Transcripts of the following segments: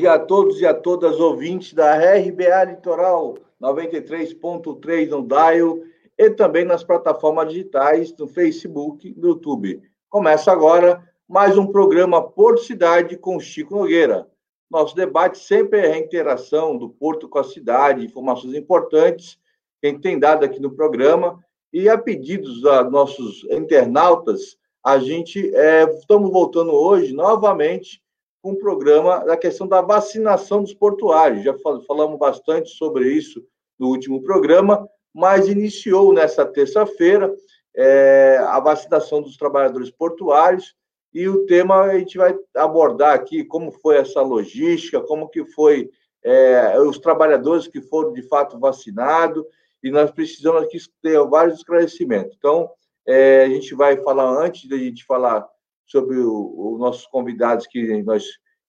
Dia a todos e a todas ouvintes da RBA Litoral 93.3 no Dial e também nas plataformas digitais no Facebook, no YouTube. Começa agora mais um programa Porto Cidade com Chico Nogueira. Nosso debate sempre é a interação do Porto com a cidade, informações importantes que a gente tem dado aqui no programa e a pedidos dos nossos internautas, a gente é, estamos voltando hoje novamente com o programa da questão da vacinação dos portuários. Já falamos bastante sobre isso no último programa, mas iniciou nessa terça-feira é, a vacinação dos trabalhadores portuários e o tema a gente vai abordar aqui como foi essa logística, como que foi é, os trabalhadores que foram de fato vacinados e nós precisamos aqui ter vários esclarecimentos. Então, é, a gente vai falar antes da gente falar sobre os nossos convidados que nós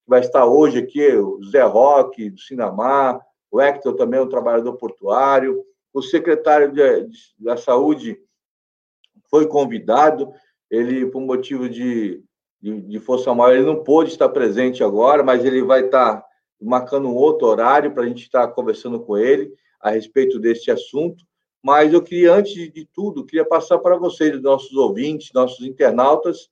vai estar hoje aqui, o Zé Roque, do Sinamar, o Hector também, um trabalhador portuário, o secretário de, de, da Saúde foi convidado, ele, por motivo de, de, de, força maior, ele não pôde estar presente agora, mas ele vai estar marcando um outro horário para a gente estar conversando com ele a respeito desse assunto. Mas eu queria, antes de tudo, queria passar para vocês, nossos ouvintes, nossos internautas,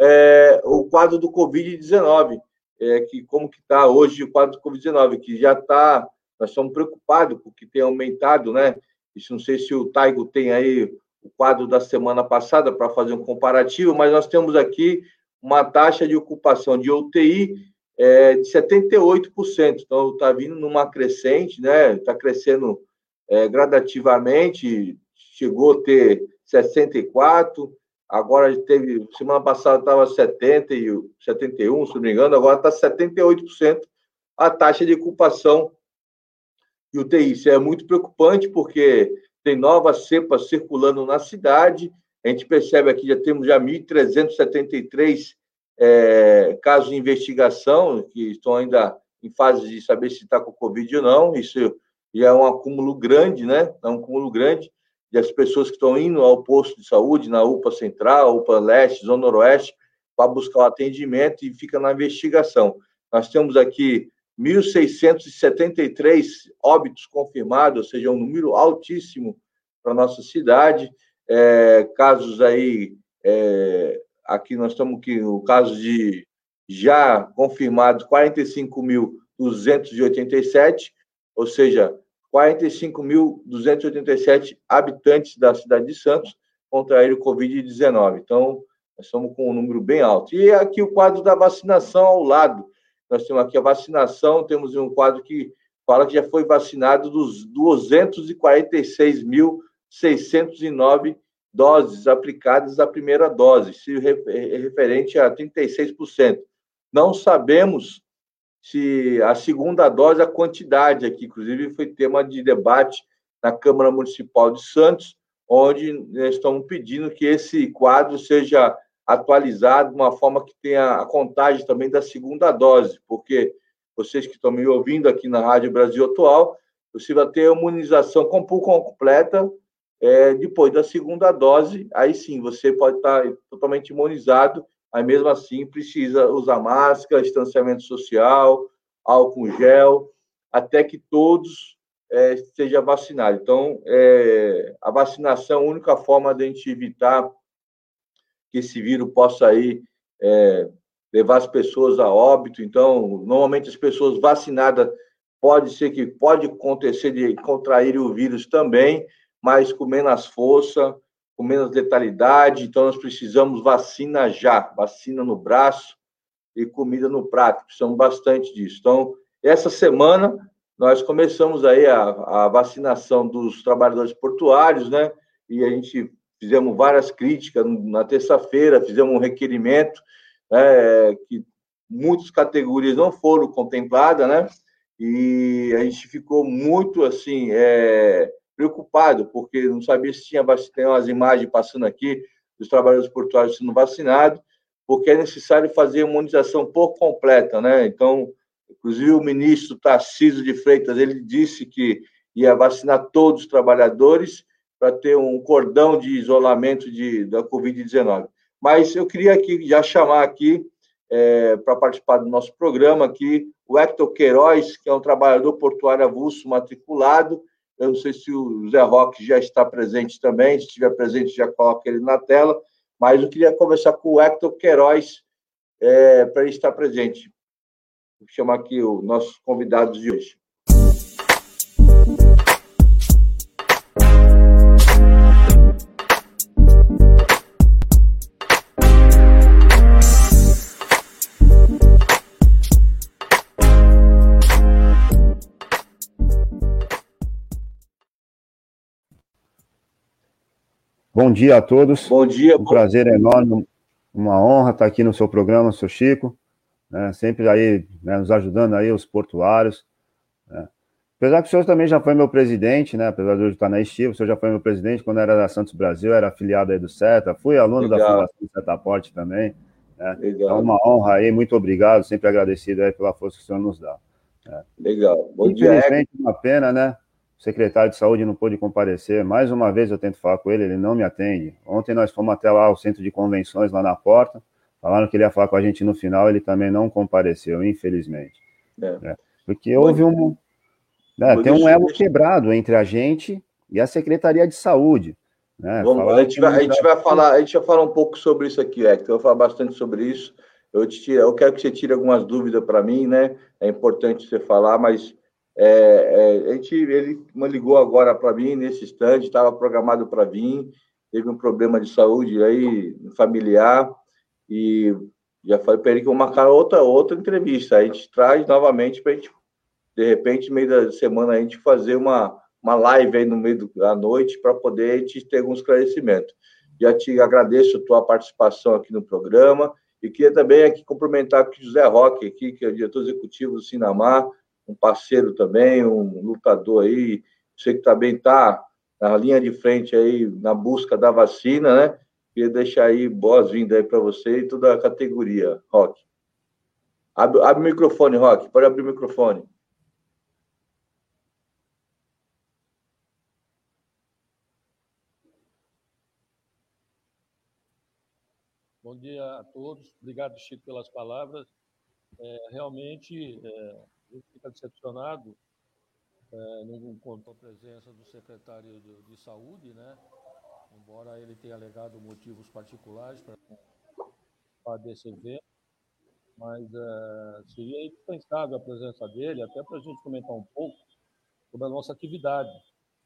é, o quadro do Covid-19, é, que como que está hoje o quadro do Covid-19, que já está, nós estamos preocupados porque tem aumentado, né? Isso não sei se o Taigo tem aí o quadro da semana passada para fazer um comparativo, mas nós temos aqui uma taxa de ocupação de UTI é, de 78%. Então, está vindo numa crescente, né? Está crescendo é, gradativamente, chegou a ter 64%, agora teve, semana passada estava 70 e 71, se não me engano, agora está 78% a taxa de ocupação de UTI. Isso é muito preocupante, porque tem novas cepas circulando na cidade, a gente percebe aqui, já temos já 1.373 é, casos de investigação, que estão ainda em fase de saber se está com Covid ou não, isso já é um acúmulo grande, né? É um acúmulo grande de as pessoas que estão indo ao posto de saúde, na UPA Central, UPA Leste, Zona Noroeste, para buscar o atendimento e fica na investigação. Nós temos aqui 1.673 óbitos confirmados, ou seja, um número altíssimo para nossa cidade. É, casos aí, é, aqui nós estamos aqui, o caso de já confirmados 45.287, ou seja, 45.287 habitantes da cidade de Santos contraíram Covid-19. Então, nós estamos com um número bem alto. E aqui o quadro da vacinação ao lado. Nós temos aqui a vacinação, temos um quadro que fala que já foi vacinado dos 246.609 doses aplicadas a primeira dose, se referente a 36%. Não sabemos se a segunda dose, a quantidade aqui, inclusive foi tema de debate na Câmara Municipal de Santos, onde estamos pedindo que esse quadro seja atualizado de uma forma que tenha a contagem também da segunda dose, porque vocês que estão me ouvindo aqui na Rádio Brasil Atual, você vai ter a imunização completa é, depois da segunda dose, aí sim você pode estar totalmente imunizado mas mesmo assim precisa usar máscara, distanciamento social, álcool gel, até que todos é, sejam vacinados. Então, é, a vacinação é a única forma de a gente evitar que esse vírus possa aí é, levar as pessoas a óbito. Então, normalmente as pessoas vacinadas pode ser que pode acontecer de contrair o vírus também, mas com menos força, com menos letalidade, então nós precisamos vacina já, vacina no braço e comida no prato, precisamos bastante disso. Então, essa semana nós começamos aí a, a vacinação dos trabalhadores portuários, né? E a gente fizemos várias críticas na terça-feira, fizemos um requerimento, né, que muitas categorias não foram contempladas, né? E a gente ficou muito assim, é, preocupado, porque não sabia se tinha tem umas imagens passando aqui dos trabalhadores portuários sendo vacinados, porque é necessário fazer imunização por completa, né? Então, inclusive o ministro Tarcísio de Freitas, ele disse que ia vacinar todos os trabalhadores para ter um cordão de isolamento de, da Covid-19. Mas eu queria aqui já chamar aqui é, para participar do nosso programa aqui, o Hector Queiroz, que é um trabalhador portuário avulso matriculado. Eu não sei se o Zé Roque já está presente também, se estiver presente, já coloca ele na tela, mas eu queria conversar com o Hector Queiroz é, para ele estar presente. Vou chamar aqui os nossos convidados de hoje. Bom dia a todos. Bom dia. Um prazer enorme, uma honra estar aqui no seu programa, seu Chico, né, sempre aí né, nos ajudando aí os portuários. Né. Apesar que o senhor também já foi meu presidente, né? Apesar de hoje estar na estiva, o senhor já foi meu presidente quando era da Santos Brasil, era afiliado aí do CETA, fui aluno Legal. da Fundação Setaporte também. Né? Legal. É uma honra aí, muito obrigado, sempre agradecido aí pela força que o senhor nos dá. Né. Legal. Bom Infelizmente, dia. uma pena, né? O secretário de saúde não pôde comparecer. Mais uma vez eu tento falar com ele, ele não me atende. Ontem nós fomos até lá ao centro de convenções, lá na porta. Falaram que ele ia falar com a gente no final, ele também não compareceu, infelizmente. É. É. Porque houve um. Né, tem um elo quebrado entre a gente e a Secretaria de Saúde. Né? Vamos, a, gente vai, a gente vai falar, a gente vai falar um pouco sobre isso aqui, Hector. Eu vou falar bastante sobre isso. Eu, te, eu quero que você tire algumas dúvidas para mim, né? É importante você falar, mas é, é, a gente, ele ligou agora para mim nesse instante, estava programado para vir, teve um problema de saúde aí familiar e já falei para ele que vou marcar outra outra entrevista. A gente traz novamente para a gente, de repente, no meio da semana a gente fazer uma uma live aí no meio da noite para poder te ter algum esclarecimento. Já te agradeço a tua participação aqui no programa e queria também aqui cumprimentar o José Roque aqui, que é o diretor executivo do Sinamar, um parceiro também, um lutador aí, você que também está na linha de frente aí na busca da vacina, né? Queria deixar aí boas-vindas aí para você e toda a categoria, Rock. Abre, abre o microfone, Rock, pode abrir o microfone. Bom dia a todos. Obrigado, Chico, pelas palavras. É, realmente, é, gente fica decepcionado, é, não a presença do secretário de, de, Saúde, né? embora ele tenha alegado motivos particulares para desse evento, mas é, seria indispensável a presença dele, até para a gente comentar um pouco sobre a nossa atividade.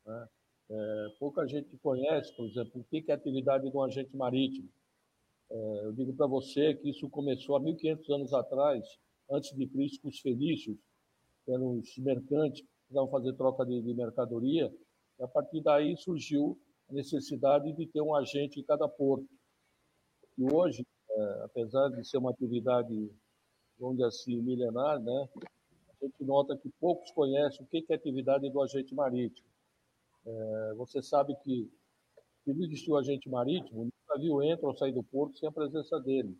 Né? É, pouca gente conhece, por exemplo, o que é a atividade de um agente marítimo. É, eu digo para você que isso começou há 1.500 anos atrás, antes de Cristo, com os felícios, eram os mercantes que precisavam fazer troca de, de mercadoria, e a partir daí surgiu a necessidade de ter um agente em cada porto. E hoje, é, apesar de ser uma atividade, onde assim, milenar, né, a gente nota que poucos conhecem o que é a atividade do agente marítimo. É, você sabe que, não existiu o agente marítimo, o navio entra ou sai do porto sem a presença dele.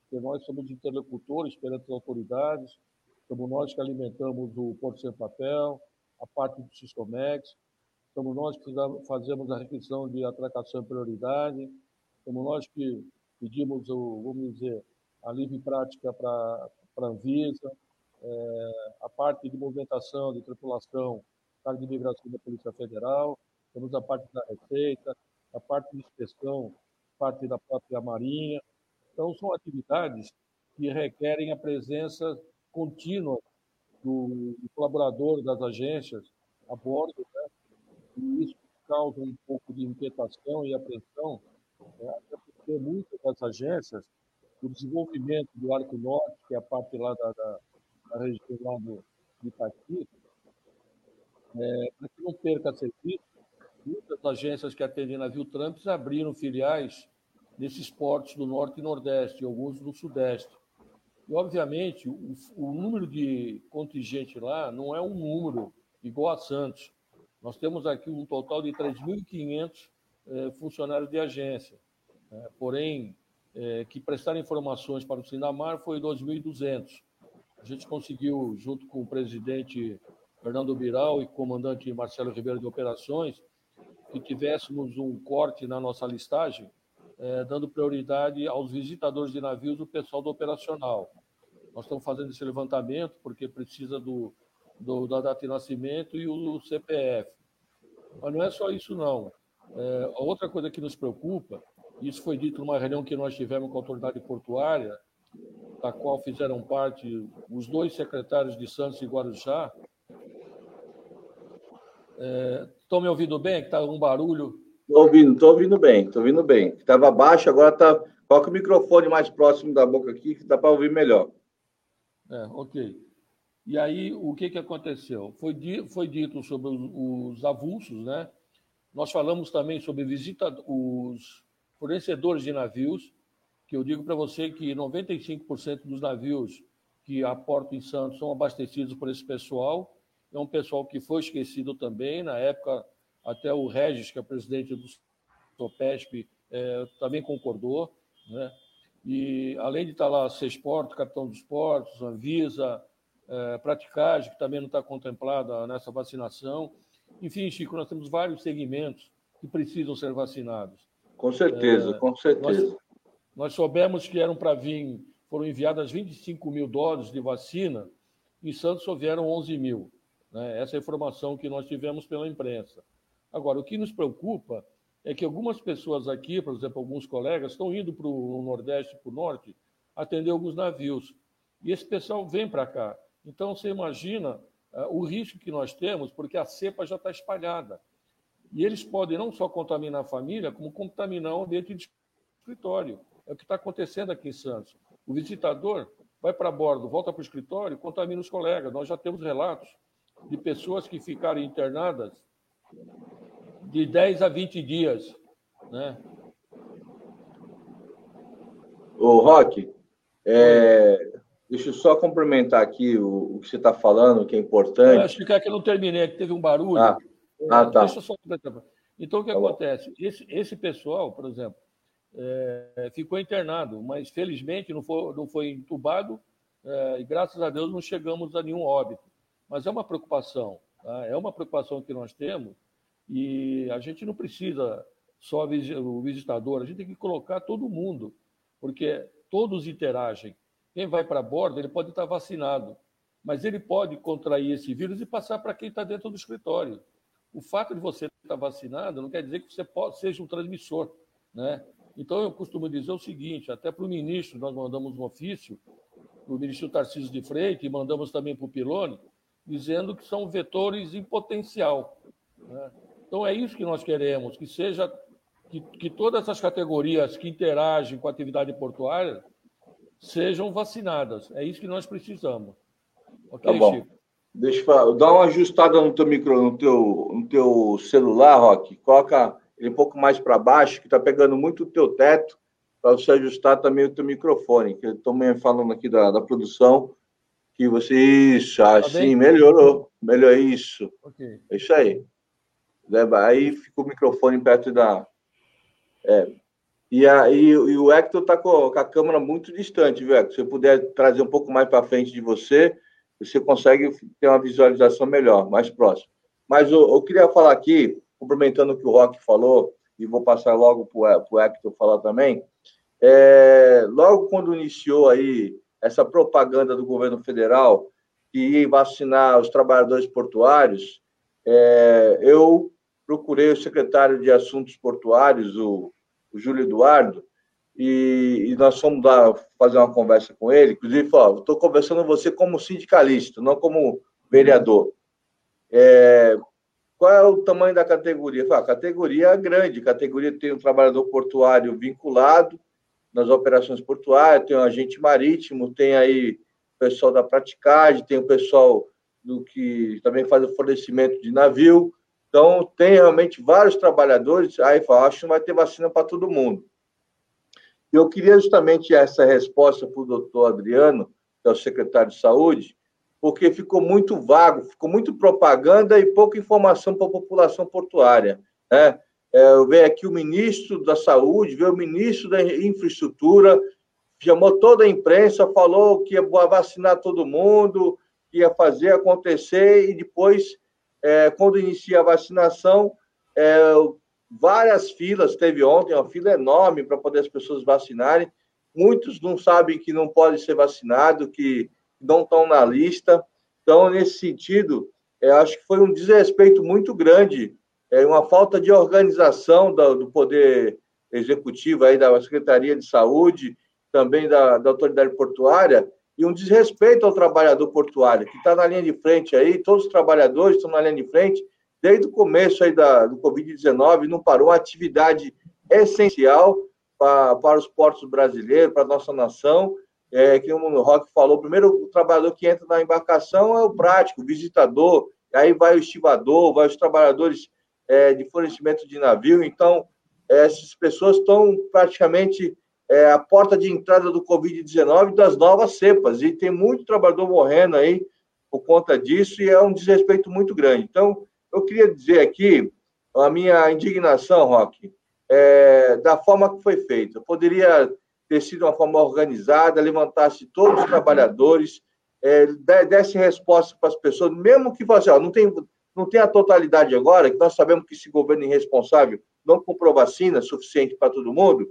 Porque nós somos interlocutores perante as autoridades, somos nós que alimentamos o Porto Sem Papel, a parte do Sistomex, somos nós que fazemos a requisição de atracação em prioridade, somos nós que pedimos, o, vamos dizer, a livre prática para a Anvisa, é, a parte de movimentação de tripulação, carga de imigração da Polícia Federal, temos a parte da Receita, a parte de inspeção, parte da própria Marinha. Então, são atividades que requerem a presença contínua do, do colaborador das agências a bordo, né? e isso causa um pouco de inquietação e apreensão, né? até porque muitas das agências, o desenvolvimento do Arco Norte, que é a parte lá da, da, da região lá do, de Itaqui, é, para que não perca serviço, muitas agências que atendem navio Trumps abriram filiais nesses portos do Norte e Nordeste, e alguns do Sudeste. E, obviamente, o, o número de contingente lá não é um número igual a Santos. Nós temos aqui um total de 3.500 é, funcionários de agência. É, porém, é, que prestaram informações para o Sinamar foi 2.200. A gente conseguiu, junto com o presidente Fernando Biral e comandante Marcelo Ribeiro de Operações, que tivéssemos um corte na nossa listagem é, dando prioridade aos visitadores de navios, o pessoal do operacional. Nós estamos fazendo esse levantamento porque precisa do, do da data de nascimento e o CPF. Mas não é só isso, não. É, outra coisa que nos preocupa, isso foi dito numa reunião que nós tivemos com a autoridade portuária, da qual fizeram parte os dois secretários de Santos e Guarujá. É, estão me ouvindo bem? Que está um barulho. Estou ouvindo, estou ouvindo bem, estou ouvindo bem. Estava baixo, agora está. Coloca o microfone mais próximo da boca aqui, que dá para ouvir melhor. É, ok. E aí, o que, que aconteceu? Foi, di, foi dito sobre os, os avulsos, né? Nós falamos também sobre visita, os fornecedores de navios, que eu digo para você que 95% dos navios que aportam em Santos são abastecidos por esse pessoal. É um pessoal que foi esquecido também. Na época, até o Regis, que é presidente do Sopesp, é, também concordou. Né? E além de estar lá Sexporto, Capitão dos Portos, Anvisa, é, Praticagem, que também não está contemplada nessa vacinação. Enfim, Chico, nós temos vários segmentos que precisam ser vacinados. Com certeza, é, com certeza. Nós, nós soubemos que eram para vir, foram enviadas 25 mil doses de vacina, em Santos só vieram 11 mil. Né? Essa é a informação que nós tivemos pela imprensa. Agora, o que nos preocupa é que algumas pessoas aqui, por exemplo, alguns colegas, estão indo para o Nordeste, para o Norte, atender alguns navios. E esse pessoal vem para cá. Então, você imagina uh, o risco que nós temos, porque a cepa já está espalhada. E eles podem não só contaminar a família, como contaminar o ambiente de escritório. É o que está acontecendo aqui em Santos. O visitador vai para bordo, volta para o escritório, contamina os colegas. Nós já temos relatos de pessoas que ficaram internadas de 10 a 20 dias. Né? Ô, Roque, é, deixa eu só complementar aqui o, o que você está falando, que é importante. Eu acho que é eu não terminei, que teve um barulho. Ah, ah tá. Deixa eu só. Então, o que tá acontece? Esse, esse pessoal, por exemplo, é, ficou internado, mas felizmente não foi, não foi entubado é, e graças a Deus não chegamos a nenhum óbito. Mas é uma preocupação, tá? é uma preocupação que nós temos e a gente não precisa só o visitador, a gente tem que colocar todo mundo, porque todos interagem. Quem vai para bordo, ele pode estar vacinado, mas ele pode contrair esse vírus e passar para quem está dentro do escritório. O fato de você estar vacinado não quer dizer que você pode, seja um transmissor, né? Então, eu costumo dizer o seguinte: até para o ministro, nós mandamos um ofício, para o ministro Tarcísio de Freitas, e mandamos também para o Pilone, dizendo que são vetores em potencial. Né? Então, é isso que nós queremos, que seja que, que todas essas categorias que interagem com a atividade portuária sejam vacinadas. É isso que nós precisamos. Ok, tá bom. Chico? Deixa eu dar uma ajustada no teu micro, no teu, no teu celular, Roque. Coloca ele um pouco mais para baixo, que está pegando muito o teu teto, para você ajustar também o teu microfone, que eu estou falando aqui da, da produção, que você, isso, tá assim, melhorou, melhor isso, okay. é isso aí. Aí fica o microfone perto da... É. E, aí e o Hector está com, com, a câmera muito distante, viu, Hector? Se você puder trazer um pouco mais para frente de você, você consegue ter uma visualização melhor, mais próximo. Mas eu, eu queria falar aqui, complementando o que o Rock falou, e vou passar logo para o Hector falar também, é, logo quando iniciou aí essa propaganda do governo federal que ia vacinar os trabalhadores portuários, é, eu procurei o secretário de Assuntos Portuários, o, o Júlio Eduardo, e, e, nós fomos dar, fazer uma conversa com ele. Inclusive, falou: estou conversando com você como sindicalista, não como vereador. É, qual é o tamanho da categoria? A categoria é grande, a categoria tem um trabalhador portuário vinculado nas operações portuárias, tem um agente marítimo, tem aí o pessoal da praticagem, tem o pessoal do que também faz o fornecimento de navio. Então, tem realmente vários trabalhadores. Aí fala, acho que não vai ter vacina para todo mundo. Eu queria justamente essa resposta para o doutor Adriano, que é o secretário de Saúde, porque ficou muito vago, ficou muito propaganda e pouca informação para a população portuária. Né? É, eu vejo aqui o ministro da Saúde, veio o ministro da Infraestrutura, chamou toda a imprensa, falou que ia vacinar todo mundo, ia fazer acontecer, e depois, é, quando inicia a vacinação, é, várias filas, teve ontem uma fila enorme para poder as pessoas vacinarem. Muitos não sabem que não pode ser vacinado, que não estão na lista. Então, nesse sentido, eu acho que foi um desrespeito muito grande, é uma falta de organização do, do poder executivo aí da Secretaria de Saúde, também da, da autoridade portuária, e um desrespeito ao trabalhador portuário, que está na linha de frente aí, todos os trabalhadores estão na linha de frente, desde o começo aí da, do Covid-19, não parou, uma atividade essencial para, para os portos brasileiros, para a nossa nação, é, que o Rock falou, primeiro o trabalhador que entra na embarcação é o prático, o visitador, aí vai o estivador, vai os trabalhadores é, de fornecimento de navio, então essas pessoas estão praticamente é, a porta de entrada do Covid-19 das novas cepas, e tem muito trabalhador morrendo aí por conta disso, e é um desrespeito muito grande. Então, eu queria dizer aqui a minha indignação, Roque, é, da forma que foi feita. Poderia ter sido uma forma organizada, levantasse todos os trabalhadores, é, desse resposta para as pessoas, mesmo que fosse, ó, não tem, não tem a totalidade agora, que nós sabemos que esse governo irresponsável não comprou vacina suficiente para todo mundo,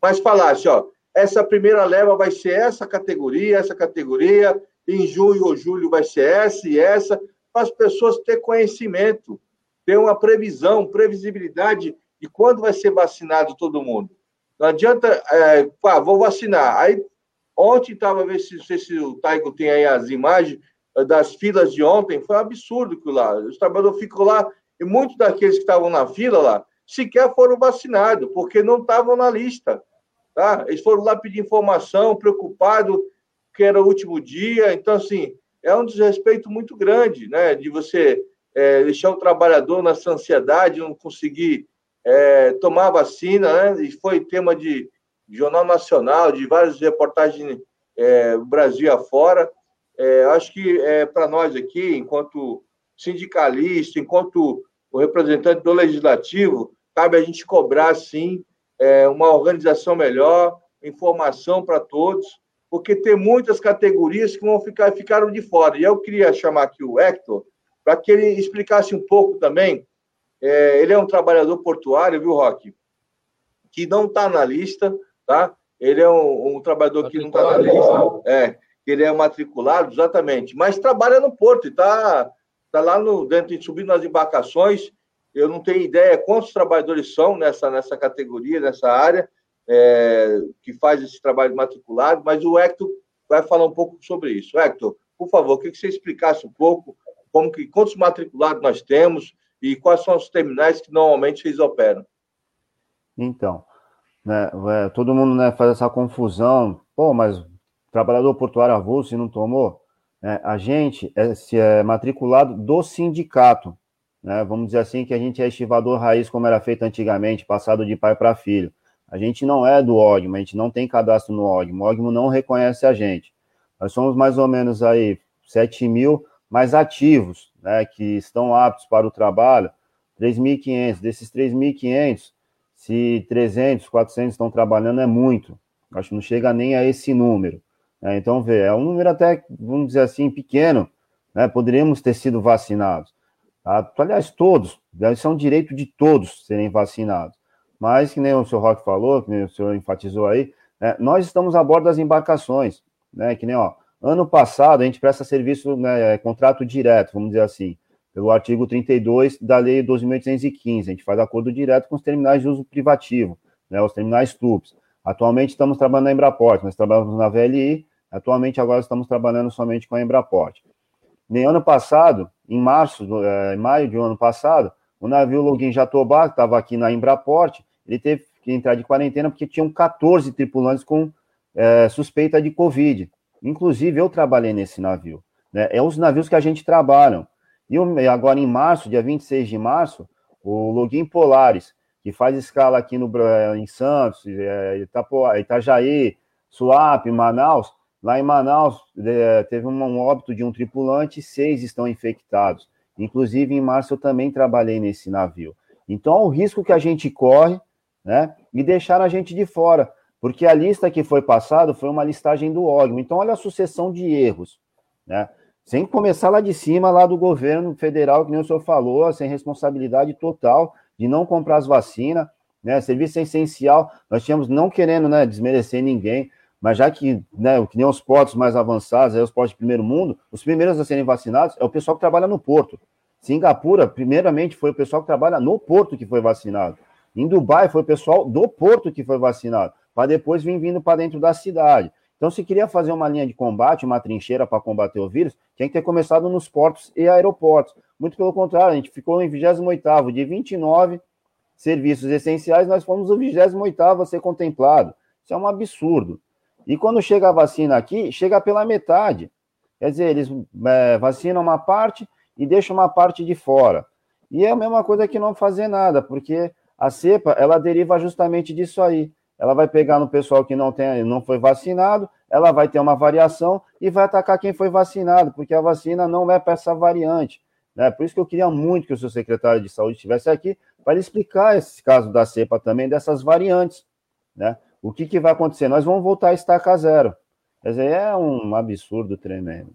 mas falasse, ó, essa primeira leva vai ser essa categoria, essa categoria, em junho ou julho vai ser essa e essa, para as pessoas ter conhecimento, ter uma previsão, previsibilidade de quando vai ser vacinado todo mundo. Não adianta, é, pá, vou vacinar. Aí, ontem estava, ver se, se, o Taigo tem aí as imagens é, das filas de ontem, foi um absurdo que lá. Os trabalhadores ficam lá, e muitos daqueles que estavam na fila lá, sequer foram vacinados, porque não estavam na lista. Tá? Eles foram lá pedir informação, preocupados que era o último dia. Então, assim, é um desrespeito muito grande, né? De você é, deixar o trabalhador nessa ansiedade, não conseguir é, tomar vacina, né? E foi tema de, de Jornal Nacional, de várias reportagens é, Brasil afora. É, acho que é, para nós aqui, enquanto sindicalista, enquanto o representante do legislativo, cabe a gente cobrar, sim, é, uma organização melhor, informação para todos, porque tem muitas categorias que vão ficar ficaram de fora. E eu queria chamar aqui o Hector para que ele explicasse um pouco também. É, ele é um trabalhador portuário, viu, Roque? Que não está na lista, tá? Ele é um, um trabalhador que não está na lista. É, ele é matriculado, exatamente, mas trabalha no porto e está tá lá no, dentro, subindo nas embarcações eu não tenho ideia quantos trabalhadores são nessa, nessa categoria, nessa área, é, que faz esse trabalho matriculado, mas o Hector vai falar um pouco sobre isso. Hector, por favor, que você explicasse um pouco como que, quantos matriculados nós temos e quais são os terminais que normalmente eles operam. Então, né, é, todo mundo né, faz essa confusão, pô, mas trabalhador portuário avulso e não tomou? É, a gente é, se é matriculado do sindicato, né? Vamos dizer assim que a gente é estivador raiz como era feito antigamente, passado de pai para filho. A gente não é do OGMO, a gente não tem cadastro no OGMO, o OGMO não reconhece a gente. Nós somos mais ou menos aí 7 mil mais ativos, né, que estão aptos para o trabalho, 3.500. Desses 3.500, se 300, 400 estão trabalhando, é muito. Acho que não chega nem a esse número. Né? Então, vê, é um número até, vamos dizer assim, pequeno. Né? Poderíamos ter sido vacinados. Tá? Aliás, todos, deve ser um direito de todos serem vacinados. Mas, que nem o senhor Roque falou, que nem o senhor enfatizou aí, né, nós estamos a bordo das embarcações, né? Que nem, ó, ano passado a gente presta serviço, né, é, contrato direto, vamos dizer assim, pelo artigo 32 da Lei 12.815, a gente faz acordo direto com os terminais de uso privativo, né, os terminais TUPS. Atualmente estamos trabalhando na Embraport, nós trabalhamos na VLI, atualmente agora estamos trabalhando somente com a Embraport. Nem ano passado, em março, é, em maio de um ano passado, o navio Login Jatobá, que estava aqui na Embraport, ele teve que entrar de quarentena porque tinham 14 tripulantes com é, suspeita de Covid. Inclusive, eu trabalhei nesse navio. Né? É os navios que a gente trabalha. E agora, em março, dia 26 de março, o Login Polaris, que faz escala aqui no, em Santos, Itapoá, Itajaí, Suape, Manaus, Lá em Manaus, é, teve um óbito de um tripulante, seis estão infectados. Inclusive, em março, eu também trabalhei nesse navio. Então, o risco que a gente corre, né? E deixar a gente de fora. Porque a lista que foi passada foi uma listagem do órgão. Então, olha a sucessão de erros, né? Sem começar lá de cima, lá do governo federal, que nem o senhor falou, sem responsabilidade total de não comprar as vacinas, né? Serviço essencial, nós tínhamos, não querendo né, desmerecer ninguém, mas já que, né, que nem os portos mais avançados, aí os portos de primeiro mundo, os primeiros a serem vacinados é o pessoal que trabalha no porto. Singapura, primeiramente, foi o pessoal que trabalha no porto que foi vacinado. Em Dubai, foi o pessoal do porto que foi vacinado, para depois vir vindo para dentro da cidade. Então, se queria fazer uma linha de combate, uma trincheira para combater o vírus, tinha que ter começado nos portos e aeroportos. Muito pelo contrário, a gente ficou em 28 de 29 serviços essenciais, nós fomos o 28 a ser contemplado. Isso é um absurdo. E quando chega a vacina aqui, chega pela metade. Quer dizer, eles é, vacinam uma parte e deixam uma parte de fora. E é a mesma coisa que não fazer nada, porque a cepa, ela deriva justamente disso aí. Ela vai pegar no pessoal que não, tem, não foi vacinado, ela vai ter uma variação e vai atacar quem foi vacinado, porque a vacina não é para essa variante. Né? Por isso que eu queria muito que o seu secretário de saúde estivesse aqui para explicar esse caso da cepa também, dessas variantes. Né? O que, que vai acontecer? Nós vamos voltar a estaca zero. Quer dizer, é um absurdo tremendo.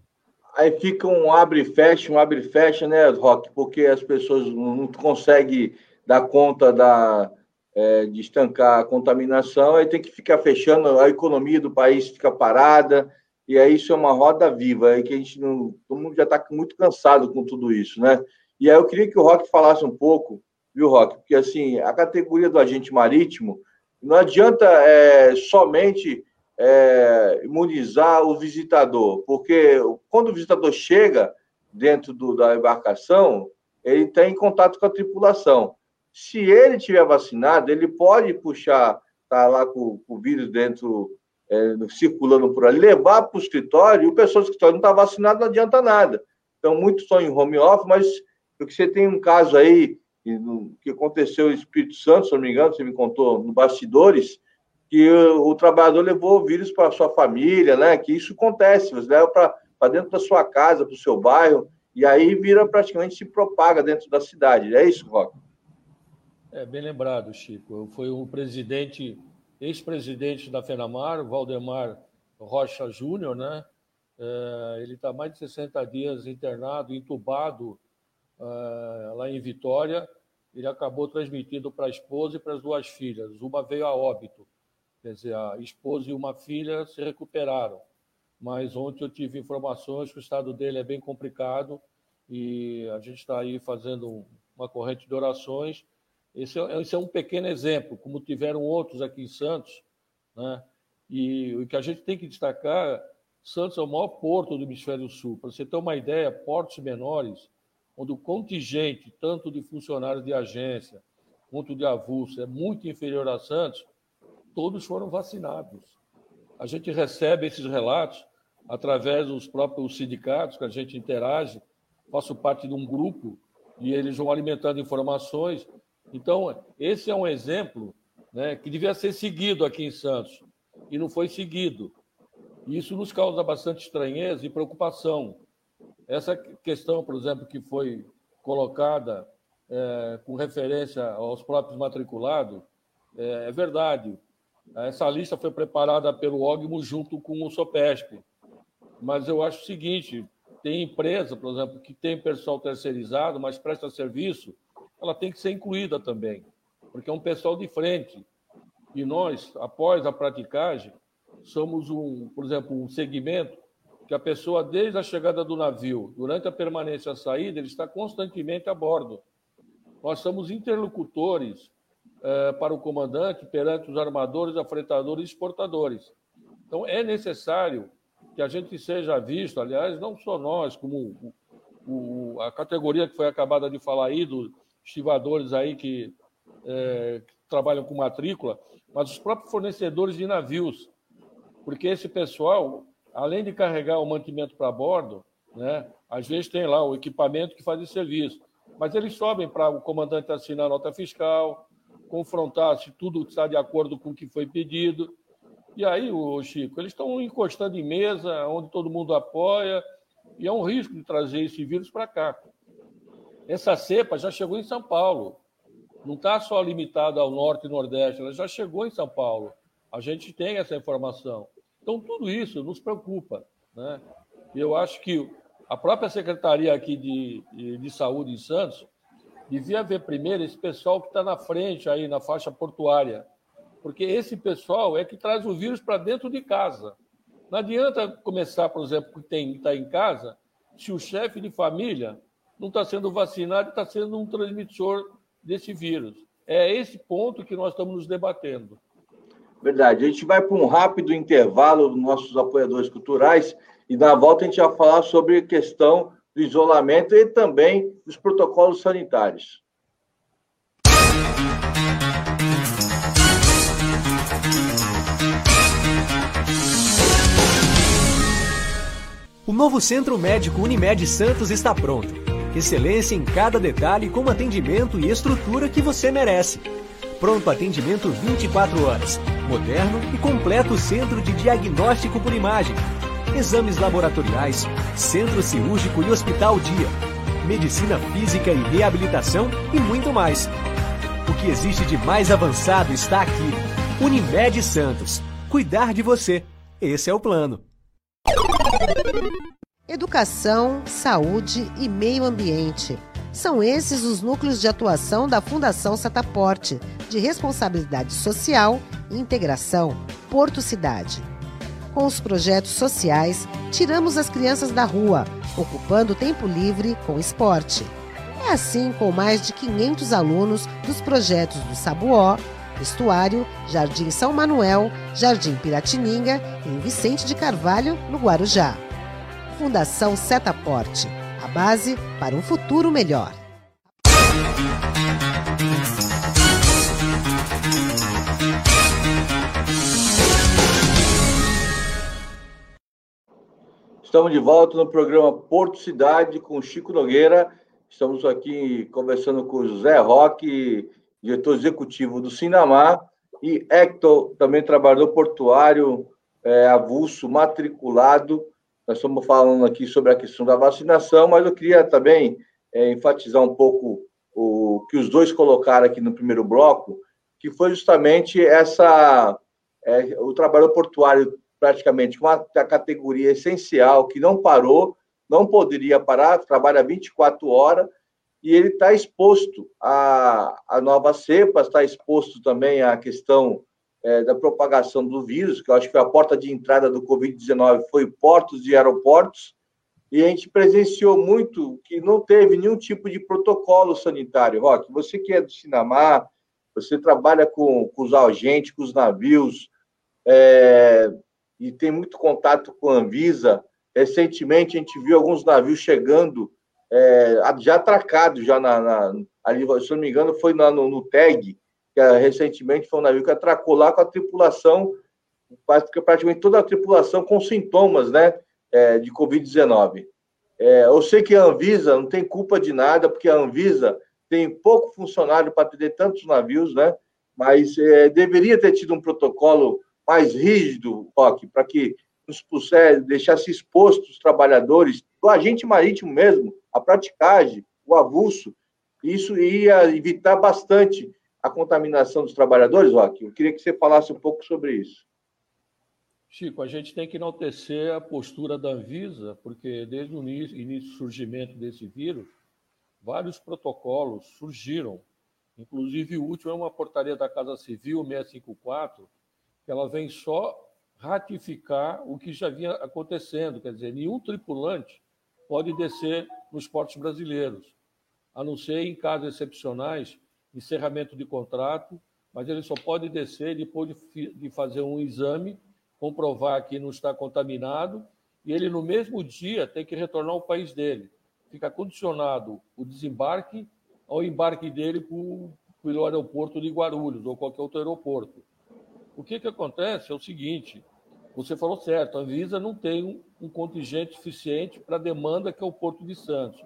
Aí fica um abre e fecha, um abre e fecha, né, Rock? Porque as pessoas não conseguem dar conta da, é, de estancar a contaminação, aí tem que ficar fechando, a economia do país fica parada, e aí isso é uma roda viva, aí que a gente não. Todo mundo já está muito cansado com tudo isso, né? E aí eu queria que o Rock falasse um pouco, viu, Rock? Porque assim, a categoria do agente marítimo não adianta é, somente é, imunizar o visitador, porque quando o visitador chega dentro do, da embarcação, ele está em contato com a tripulação. Se ele tiver vacinado, ele pode puxar, tá lá com, com o vírus dentro, é, circulando por ali, levar para o escritório, e o pessoal do escritório não está vacinado, não adianta nada. Então, muitos estão em home office, mas porque você tem um caso aí que, que aconteceu em Espírito Santo, se não me engano, você me contou no bastidores, que o, o trabalhador levou o vírus para sua família, né? Que isso acontece, você leva para dentro da sua casa, para o seu bairro, e aí vira praticamente se propaga dentro da cidade. É isso, Roque? É bem lembrado, Chico. Foi o presidente, ex-presidente da FENAMAR, Valdemar Rocha Júnior, né? É, ele está mais de 60 dias internado, entubado uh, lá em Vitória, ele acabou transmitindo para a esposa e para as duas filhas. Uma veio a óbito, quer dizer, a esposa e uma filha se recuperaram. Mas ontem eu tive informações que o estado dele é bem complicado e a gente está aí fazendo uma corrente de orações. Esse é, esse é um pequeno exemplo, como tiveram outros aqui em Santos, né? E o que a gente tem que destacar, Santos é o maior porto do hemisfério sul. Para você ter uma ideia, portos menores onde o contingente, tanto de funcionários de agência quanto de avulso, é muito inferior a Santos, todos foram vacinados. A gente recebe esses relatos através dos próprios sindicatos que a gente interage, faço parte de um grupo e eles vão alimentando informações. Então, esse é um exemplo né, que devia ser seguido aqui em Santos e não foi seguido. Isso nos causa bastante estranheza e preocupação. Essa questão, por exemplo, que foi colocada é, com referência aos próprios matriculados, é, é, verdade. Essa lista foi preparada pelo OGMO junto com o SOPESP. Mas eu acho o seguinte: tem empresa, por exemplo, que tem pessoal terceirizado, mas presta serviço, ela tem que ser incluída também, porque é um pessoal de frente. E nós, após a praticagem, somos, um, por exemplo, um segmento que a pessoa, desde a chegada do navio, durante a permanência à saída, ele está constantemente a bordo. Nós somos interlocutores eh, para o comandante perante os armadores, afretadores e exportadores. Então, é necessário que a gente seja visto, aliás, não só nós, como o, o, a categoria que foi acabada de falar aí, dos estivadores aí que, eh, que trabalham com matrícula, mas os próprios fornecedores de navios, porque esse pessoal além de carregar o mantimento para bordo, né, às vezes tem lá o equipamento que faz esse serviço, mas eles sobem para o comandante assinar a nota fiscal, confrontar se tudo está de acordo com o que foi pedido. E aí, o Chico, eles estão encostando em mesa, onde todo mundo apoia, e é um risco de trazer esse vírus para cá. Essa cepa já chegou em São Paulo. Não está só limitada ao norte e nordeste, ela já chegou em São Paulo. A gente tem essa informação. Então, tudo isso nos preocupa. Né? Eu acho que a própria Secretaria aqui de, de, de Saúde em Santos devia haver primeiro esse pessoal que está na frente aí, na faixa portuária, porque esse pessoal é que traz o vírus para dentro de casa. Não adianta começar, por exemplo, que tem está em casa, se o chefe de família não está sendo vacinado está sendo um transmissor desse vírus. É esse ponto que nós estamos nos debatendo. Verdade. A gente vai para um rápido intervalo dos nossos apoiadores culturais e na volta a gente vai falar sobre a questão do isolamento e também dos protocolos sanitários. O novo Centro Médico Unimed Santos está pronto. Excelência em cada detalhe com atendimento e estrutura que você merece. Pronto atendimento 24 horas. Moderno e completo centro de diagnóstico por imagem. Exames laboratoriais, centro cirúrgico e hospital dia. Medicina física e reabilitação e muito mais. O que existe de mais avançado está aqui. Unimed Santos. Cuidar de você. Esse é o plano. Educação, saúde e meio ambiente. São esses os núcleos de atuação da Fundação Setaporte, de responsabilidade social integração Porto Cidade. Com os projetos sociais, tiramos as crianças da rua, ocupando tempo livre com esporte. É assim com mais de 500 alunos dos projetos do Sabuó, Estuário, Jardim São Manuel, Jardim Piratininga e Vicente de Carvalho, no Guarujá. Fundação Setaporte, base para um futuro melhor. Estamos de volta no programa Porto Cidade com Chico Nogueira. Estamos aqui conversando com o José Roque, diretor executivo do Sinamar, e Hector, também trabalhador portuário, é, avulso, matriculado. Nós estamos falando aqui sobre a questão da vacinação, mas eu queria também é, enfatizar um pouco o que os dois colocaram aqui no primeiro bloco, que foi justamente essa é, o trabalho portuário praticamente uma categoria essencial que não parou, não poderia parar, trabalha 24 horas e ele está exposto a, a novas cepas, está exposto também à questão é, da propagação do vírus, que eu acho que a porta de entrada do Covid-19 foi portos e aeroportos, e a gente presenciou muito que não teve nenhum tipo de protocolo sanitário. Roque, você que é do Sinamar, você trabalha com, com os agentes, com os navios, é, e tem muito contato com a Anvisa. Recentemente, a gente viu alguns navios chegando é, já atracado, já na, na, ali, se não me engano, foi na, no, no TEG, que é, recentemente foi um navio que atracou lá com a tripulação, praticamente toda a tripulação com sintomas, né, é, de Covid-19. É, eu sei que a Anvisa não tem culpa de nada, porque a Anvisa tem pouco funcionário para atender tantos navios, né, mas é, deveria ter tido um protocolo mais rígido, para que nos puser, deixasse expostos os trabalhadores, o agente marítimo mesmo, a praticagem, o avulso, isso ia evitar bastante a contaminação dos trabalhadores, Roque. Eu queria que você falasse um pouco sobre isso. Chico, a gente tem que enaltecer a postura da Anvisa, porque desde o início, do surgimento desse vírus, vários protocolos surgiram. Inclusive, o último é uma portaria da Casa Civil 654, que ela vem só ratificar o que já vinha acontecendo, quer dizer, nenhum tripulante pode descer nos portos brasileiros, a não ser em casos excepcionais, encerramento de contrato, mas ele só pode descer depois de fazer um exame, comprovar que não está contaminado, e ele no mesmo dia tem que retornar ao país dele. Fica condicionado o desembarque ao embarque dele pelo aeroporto de Guarulhos ou qualquer outro aeroporto. O que, que acontece é o seguinte: você falou certo, a Anvisa não tem um, um contingente suficiente para a demanda que é o Porto de Santos.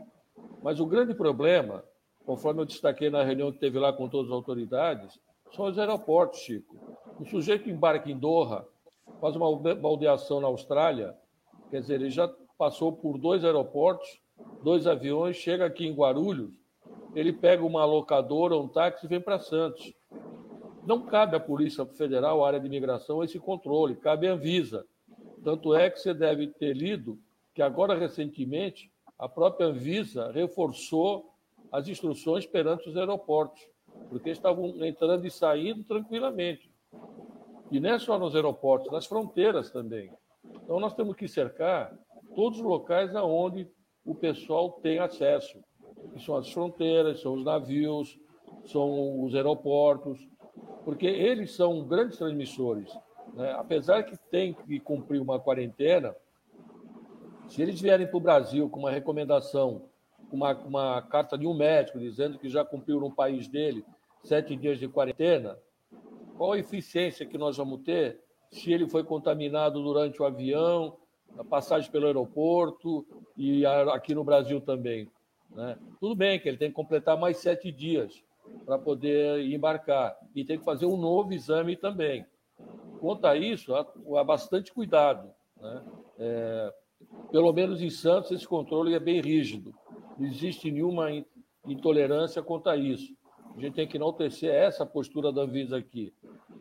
Mas o grande problema, conforme eu destaquei na reunião que teve lá com todas as autoridades, são os aeroportos, Chico. O sujeito embarca em Doha, faz uma baldeação na Austrália, quer dizer, ele já passou por dois aeroportos, dois aviões, chega aqui em Guarulhos, ele pega uma locadora, um táxi e vem para Santos. Não cabe à Polícia Federal, à área de imigração, esse controle, cabe à Anvisa. Tanto é que você deve ter lido que agora, recentemente, a própria Anvisa reforçou as instruções perante os aeroportos, porque estavam entrando e saindo tranquilamente. E não é só nos aeroportos, nas fronteiras também. Então, nós temos que cercar todos os locais aonde o pessoal tem acesso, que são as fronteiras, são os navios, são os aeroportos, porque eles são grandes transmissores. Né? Apesar que tem que cumprir uma quarentena, se eles vierem para o Brasil com uma recomendação, uma, uma carta de um médico dizendo que já cumpriu no país dele sete dias de quarentena, qual a eficiência que nós vamos ter se ele foi contaminado durante o avião, a passagem pelo aeroporto e aqui no Brasil também? Né? Tudo bem que ele tem que completar mais sete dias para poder embarcar e tem que fazer um novo exame também. Quanto a isso, há, bastante cuidado. Né? É, pelo menos em Santos, esse controle é bem rígido. Não existe nenhuma intolerância quanto a isso. A gente tem que enaltecer essa postura da Anvisa aqui.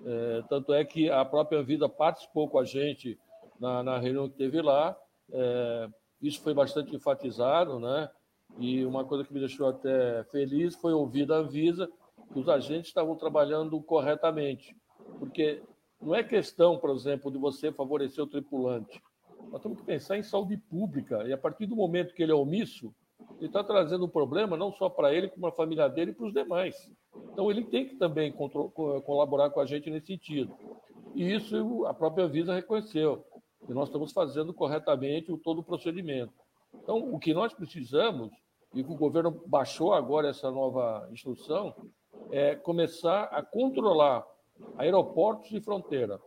É, tanto é que a própria Anvisa participou com a gente na, na reunião que teve lá. É, isso foi bastante enfatizado, né? E uma coisa que me deixou até feliz foi ouvir da Anvisa que os agentes estavam trabalhando corretamente. Porque não é questão, por exemplo, de você favorecer o tripulante. Nós temos que pensar em saúde pública. E a partir do momento que ele é omisso, ele está trazendo um problema não só para ele, como a família dele e para os demais. Então, ele tem que também colaborar com a gente nesse sentido. E isso a própria Visa reconheceu. E nós estamos fazendo corretamente todo o procedimento. Então, o que nós precisamos, e que o governo baixou agora essa nova instrução, é começar a controlar aeroportos e fronteira.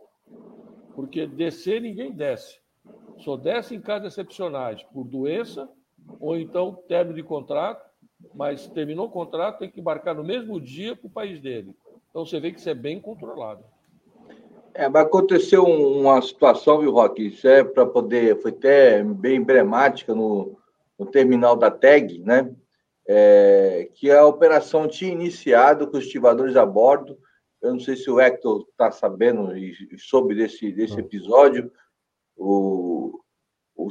Porque descer ninguém desce. Só desce em casos excepcionais, por doença ou então término de contrato, mas terminou o contrato, tem que embarcar no mesmo dia para o país dele. Então você vê que isso é bem controlado. É, mas aconteceu uma situação, viu, Roque? Isso é para poder. Foi até bem emblemática no, no terminal da TEG, né? É, que a operação tinha iniciado com os estivadores a bordo. Eu não sei se o Hector está sabendo e soube desse, desse episódio. O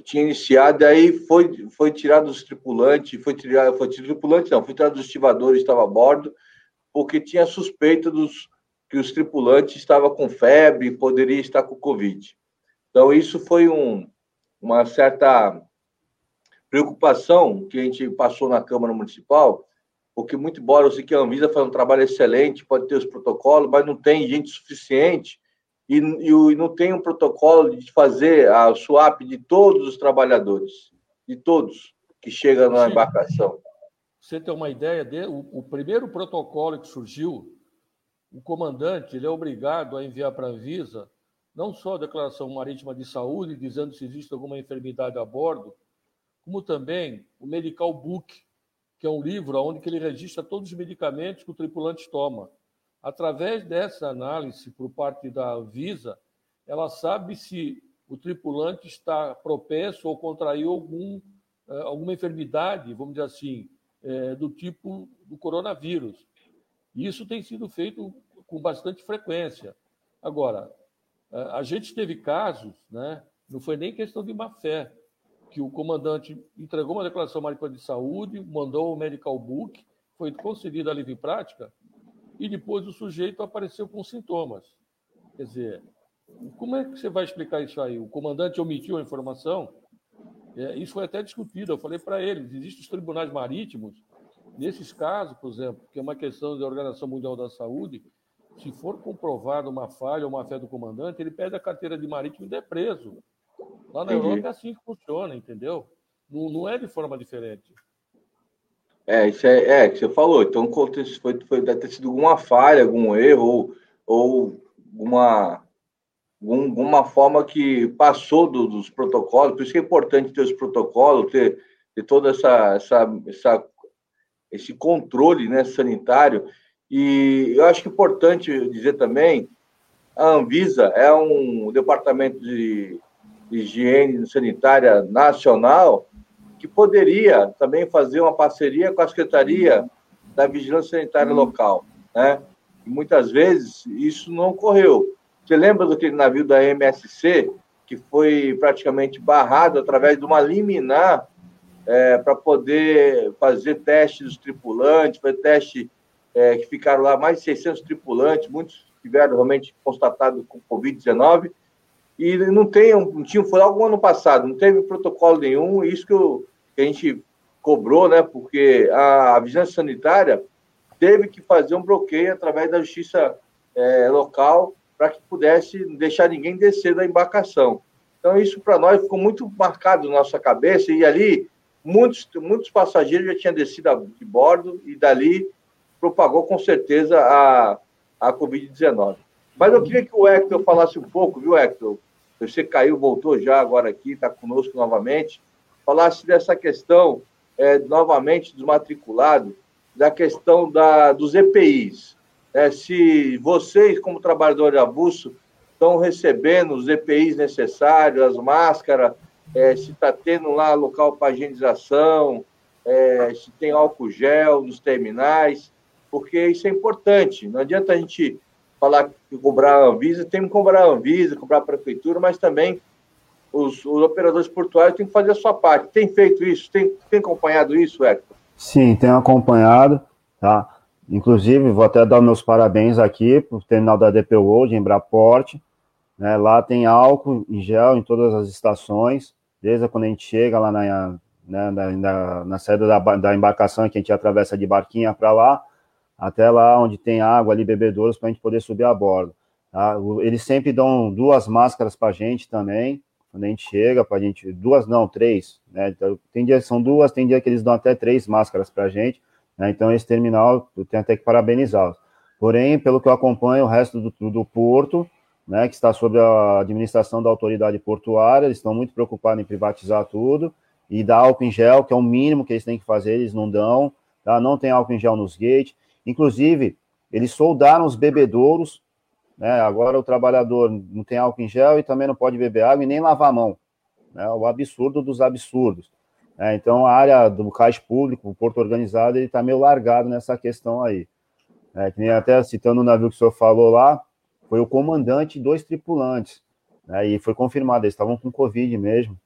tinha iniciado, aí foi, foi tirado os tripulantes, foi tirado, foi tirado tripulante, não, foi tirado dos estivadores, estava a bordo, porque tinha suspeita dos que os tripulantes estavam com febre e poderia estar com Covid. Então, isso foi um, uma certa preocupação que a gente passou na Câmara Municipal, porque, muito embora eu sei que a Anvisa faz um trabalho excelente, pode ter os protocolos, mas não tem gente suficiente e, e não tem um protocolo de fazer a swap de todos os trabalhadores, de todos que chegam na embarcação. Você tem uma ideia, de, o, o primeiro protocolo que surgiu o comandante ele é obrigado a enviar para a Anvisa não só a declaração marítima de saúde, dizendo se existe alguma enfermidade a bordo, como também o Medical Book, que é um livro onde ele registra todos os medicamentos que o tripulante toma. Através dessa análise por parte da Anvisa, ela sabe se o tripulante está propenso ou contraiu algum, eh, alguma enfermidade, vamos dizer assim, eh, do tipo do coronavírus. Isso tem sido feito com bastante frequência. Agora, a gente teve casos, né, não foi nem questão de má fé, que o comandante entregou uma declaração marítima de saúde, mandou o medical book, foi concedida a livre prática, e depois o sujeito apareceu com sintomas. Quer dizer, como é que você vai explicar isso aí? O comandante omitiu a informação? É, isso foi até discutido. Eu falei para eles: existem os tribunais marítimos Nesses casos, por exemplo, que é uma questão da Organização Mundial da Saúde, se for comprovada uma falha ou uma fé do comandante, ele pede a carteira de marítimo e é preso. Lá na Entendi. Europa é assim que funciona, entendeu? Não, não é de forma diferente. É, isso é, é que você falou. Então, foi, foi, deve ter sido alguma falha, algum erro, ou, ou alguma, forma que passou do, dos protocolos. Por isso que é importante ter os protocolos, ter, ter toda essa, essa, essa esse controle né, sanitário. E eu acho que é importante dizer também, a Anvisa é um departamento de higiene sanitária nacional que poderia também fazer uma parceria com a Secretaria da Vigilância Sanitária Local, né? E muitas vezes isso não ocorreu. Você lembra daquele navio da MSC que foi praticamente barrado através de uma liminar é, para poder fazer testes dos tripulantes, fazer teste é, que ficaram lá mais de 600 tripulantes, muitos tiveram realmente constatado com Covid-19, e não, tem, não tinha, foi algo ano passado, não teve protocolo nenhum, isso que, eu, que a gente cobrou, né, porque a, vigilância sanitária teve que fazer um bloqueio através da justiça é, local para que pudesse deixar ninguém descer da embarcação. Então, isso para nós ficou muito marcado na nossa cabeça, e ali muitos, muitos passageiros já tinham descido de bordo, e dali propagou com certeza a, a Covid-19. Mas eu queria que o Hector falasse um pouco, viu, Hector? Você caiu, voltou já agora aqui, está conosco novamente. Falasse dessa questão, é, novamente, dos matriculados, da questão da, dos EPIs. É, se vocês, como trabalhadores de abuso, estão recebendo os EPIs necessários, as máscaras, é, se está tendo lá local para higienização, é, se tem álcool gel nos terminais, porque isso é importante. Não adianta a gente falar que cobrar a Anvisa, tem que cobrar a Anvisa, cobrar a prefeitura, mas também os, os, operadores portuários têm que fazer a sua parte. Tem feito isso? Tem, tem acompanhado isso, Hector? Sim, tenho acompanhado, tá? Inclusive, vou até dar meus parabéns aqui para o terminal da DP World, em Braport. Né? Lá tem álcool em gel em todas as estações, desde quando a gente chega lá na, né, na, na saída da, da embarcação, que a gente atravessa de barquinha para lá, até lá onde tem água ali, bebedouros, para a gente poder subir a bordo. Tá? Eles sempre dão duas máscaras para a gente também, quando a gente chega, para a gente, duas não, três, né? Então, tem dia são duas, tem dia que eles dão até três máscaras para a gente, né? Então, esse terminal, eu tenho até que parabenizá-los. Porém, pelo que eu acompanho, o resto do, do porto, né, que está sob a administração da autoridade portuária, eles estão muito preocupados em privatizar tudo e dar álcool em gel, que é o mínimo que eles têm que fazer, eles não dão, tá? Não tem álcool em gel nos gates. Inclusive, eles soldaram os bebedouros, né? Agora o trabalhador não tem álcool em gel e também não pode beber água e nem lavar a mão. Né? O absurdo dos absurdos. É, então, a área do cais público, o porto organizado, ele está meio largado nessa questão aí. É, que nem até citando o navio que o senhor falou lá, foi o comandante e dois tripulantes. Né, e foi confirmado, eles estavam com Covid mesmo.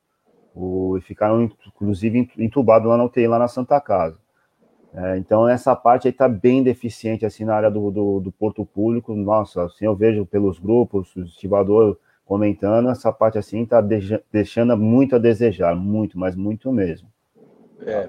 O, e ficaram, inclusive, entubados lá na UTI, lá na Santa Casa. É, então, essa parte aí está bem deficiente, assim, na área do, do, do, porto público. Nossa, assim, eu vejo pelos grupos, o estivador comentando, essa parte, assim, está deixando muito a desejar, muito, mas muito mesmo. É.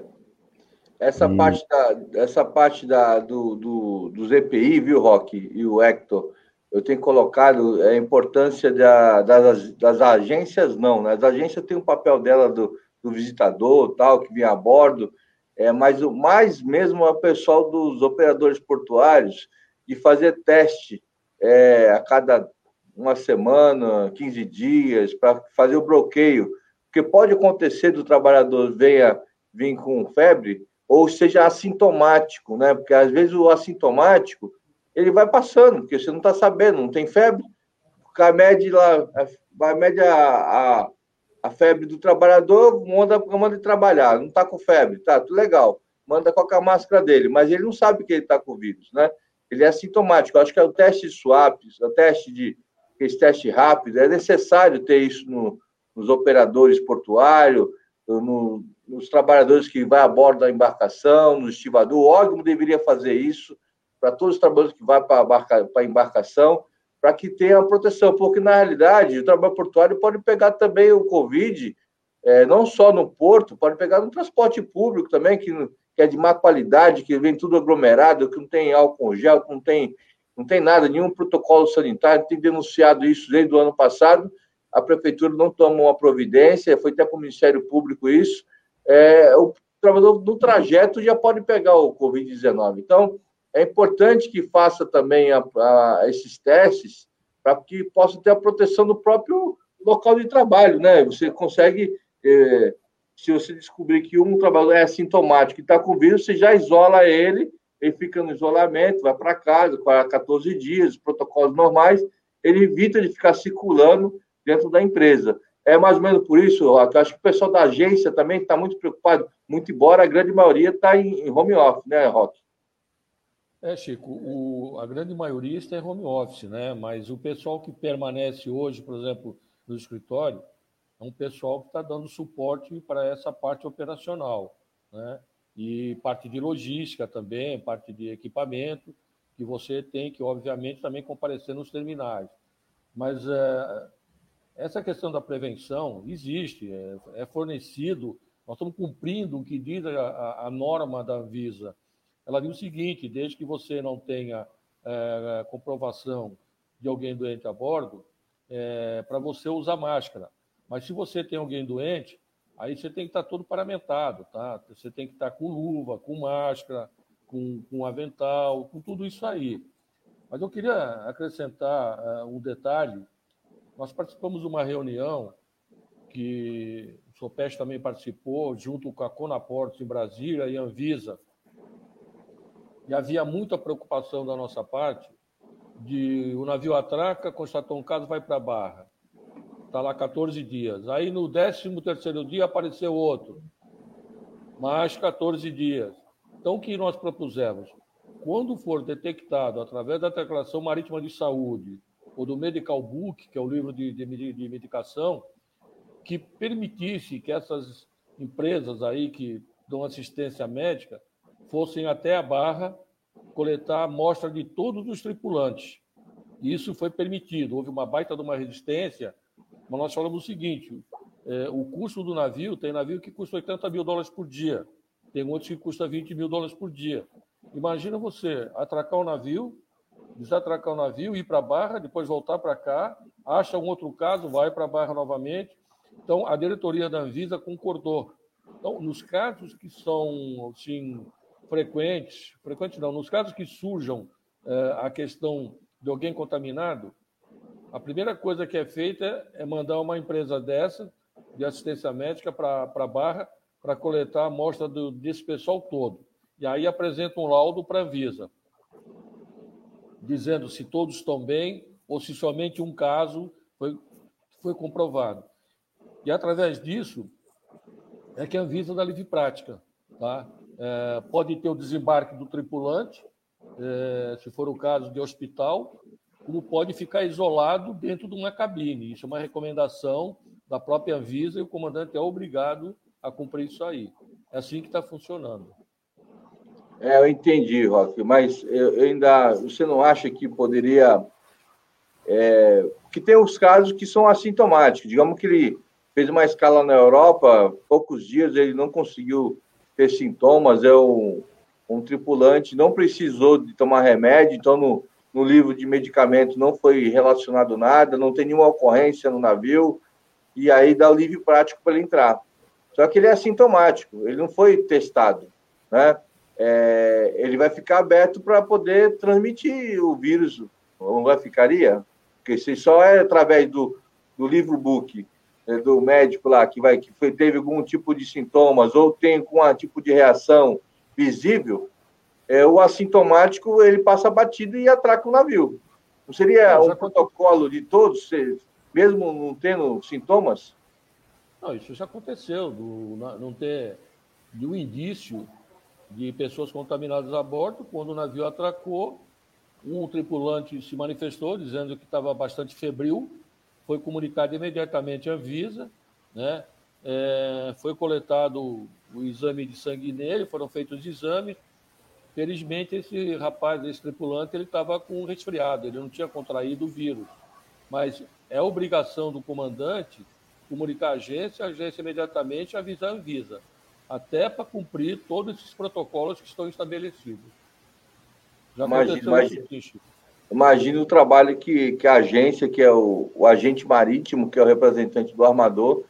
Essa e... parte, da, essa parte da, do, do, dos EPI, viu, Roque, e o Hector, eu tenho colocado a importância da, das, das agências, não, né? As agências têm um papel dela do, do visitador, tal, que vem a bordo, é, mas o mais mesmo é o pessoal dos operadores portuários de fazer teste é, a cada uma semana, 15 dias, para fazer o bloqueio. Porque pode acontecer do trabalhador venha vir com febre ou seja assintomático, né? Porque às vezes o assintomático ele vai passando, porque você não está sabendo, não tem febre, a mede lá, a, mede a, a febre do trabalhador, manda, manda trabalhar, não está com febre, tá, tudo legal, manda com a máscara dele, mas ele não sabe que ele está com vírus, né? Ele é sintomático. acho que é o teste swap, o teste de esse teste rápido, é necessário ter isso no, nos operadores portuários, no, nos trabalhadores que vai a bordo da embarcação, no estivador. O órgão deveria fazer isso para todos os trabalhadores que vão para a embarcação para que tenha proteção, porque na realidade o trabalho portuário pode pegar também o Covid, é, não só no porto, pode pegar no transporte público também, que, que é de má qualidade, que vem tudo aglomerado, que não tem álcool gel, que não tem, não tem nada, nenhum protocolo sanitário, tem denunciado isso desde o ano passado, a prefeitura não tomou uma providência, foi até para o Ministério Público isso, é, o trabalhador no trajeto já pode pegar o Covid-19. Então, é importante que faça também a, a, esses testes para que possa ter a proteção do próprio local de trabalho, né? Você consegue, é, se você descobrir que um trabalhador é assintomático e está com vírus, você já isola ele, ele fica no isolamento, vai para casa, 14 dias, protocolos normais, ele evita de ficar circulando dentro da empresa. É mais ou menos por isso, eu acho que o pessoal da agência também está muito preocupado, muito embora a grande maioria está em home office, né, Roque? É, Chico, o, a grande maioria está em home office, né? Mas o pessoal que permanece hoje, por exemplo, no escritório, é um pessoal que está dando suporte para essa parte operacional, né? E parte de logística também, parte de equipamento, que você tem que, obviamente, também comparecer nos terminais. Mas é, essa questão da prevenção existe, é, é, fornecido, nós estamos cumprindo o que diz a, a, norma da Anvisa. Ela diz o seguinte: desde que você não tenha é, comprovação de alguém doente a bordo, é, para você usar máscara. Mas se você tem alguém doente, aí você tem que estar todo paramentado, tá? Você tem que estar com luva, com máscara, com, com avental, com tudo isso aí. Mas eu queria acrescentar uh, um detalhe. Nós participamos de uma reunião que o Sopeste também participou, junto com a Conaportes em Brasília e a Anvisa. E havia muita preocupação da nossa parte de o navio atraca, constatou um caso, vai para a Barra. Está lá 14 dias. Aí no 13 terceiro dia apareceu outro. Mais 14 dias. Então o que nós propusemos? Quando for detectado através da Declaração Marítima de Saúde ou do Medical Book, que é o livro de, de, de medicação, que permitisse que essas empresas aí que dão assistência médica fossem até a Barra coletar amostra de todos os tripulantes. Isso foi permitido. Houve uma baita de uma resistência, mas nós falamos o seguinte: é, o custo do navio, tem navio que custa 80 mil dólares por dia, tem outros que custa 20 mil dólares por dia. Imagina você atracar o um navio, desatracar o um navio, ir para a barra, depois voltar para cá, acha um outro caso, vai para a barra novamente. Então, a diretoria da Anvisa concordou. Então, nos casos que são assim, frequentes, frequentes não, nos casos que surjam é, a questão de alguém contaminado, a primeira coisa que é feita é mandar uma empresa dessa, de assistência médica, para a Barra, para coletar a amostra do, desse pessoal todo. E aí apresenta um laudo para a Visa, dizendo se todos estão bem ou se somente um caso foi, foi comprovado. E através disso é que a Anvisa dá livre prática. Tá? É, pode ter o desembarque do tripulante, é, se for o caso de hospital, como pode ficar isolado dentro de uma cabine. Isso é uma recomendação da própria Anvisa e o comandante é obrigado a cumprir isso aí. É assim que está funcionando. É, eu entendi, Roque, mas eu ainda. Você não acha que poderia. É, que tem os casos que são assintomáticos. Digamos que ele fez uma escala na Europa, poucos dias ele não conseguiu ter sintomas, é um, um tripulante, não precisou de tomar remédio, então no, no livro de medicamento não foi relacionado nada, não tem nenhuma ocorrência no navio, e aí dá o livre prático para ele entrar. Só que ele é assintomático, ele não foi testado, né? É, ele vai ficar aberto para poder transmitir o vírus, não vai ficaria? Porque se só é através do, do livro book do médico lá que vai que foi, teve algum tipo de sintomas ou tem algum tipo de reação visível, é, o assintomático ele passa batido e atraca o navio. Não seria um protocolo de todos, mesmo não tendo sintomas? Não, isso já aconteceu, do, não ter nenhum indício de pessoas contaminadas a bordo. Quando o navio atracou, um tripulante se manifestou dizendo que estava bastante febril, foi comunicado imediatamente à Visa, né? É, foi coletado o exame de sangue nele, foram feitos os exames. Felizmente, esse rapaz, esse tripulante, ele estava com resfriado, ele não tinha contraído o vírus. Mas é obrigação do comandante comunicar a agência, a agência imediatamente avisar a Anvisa, até para cumprir todos esses protocolos que estão estabelecidos. Já imagina, imagina, imagina o trabalho que, que a agência, que é o, o agente marítimo, que é o representante do armador,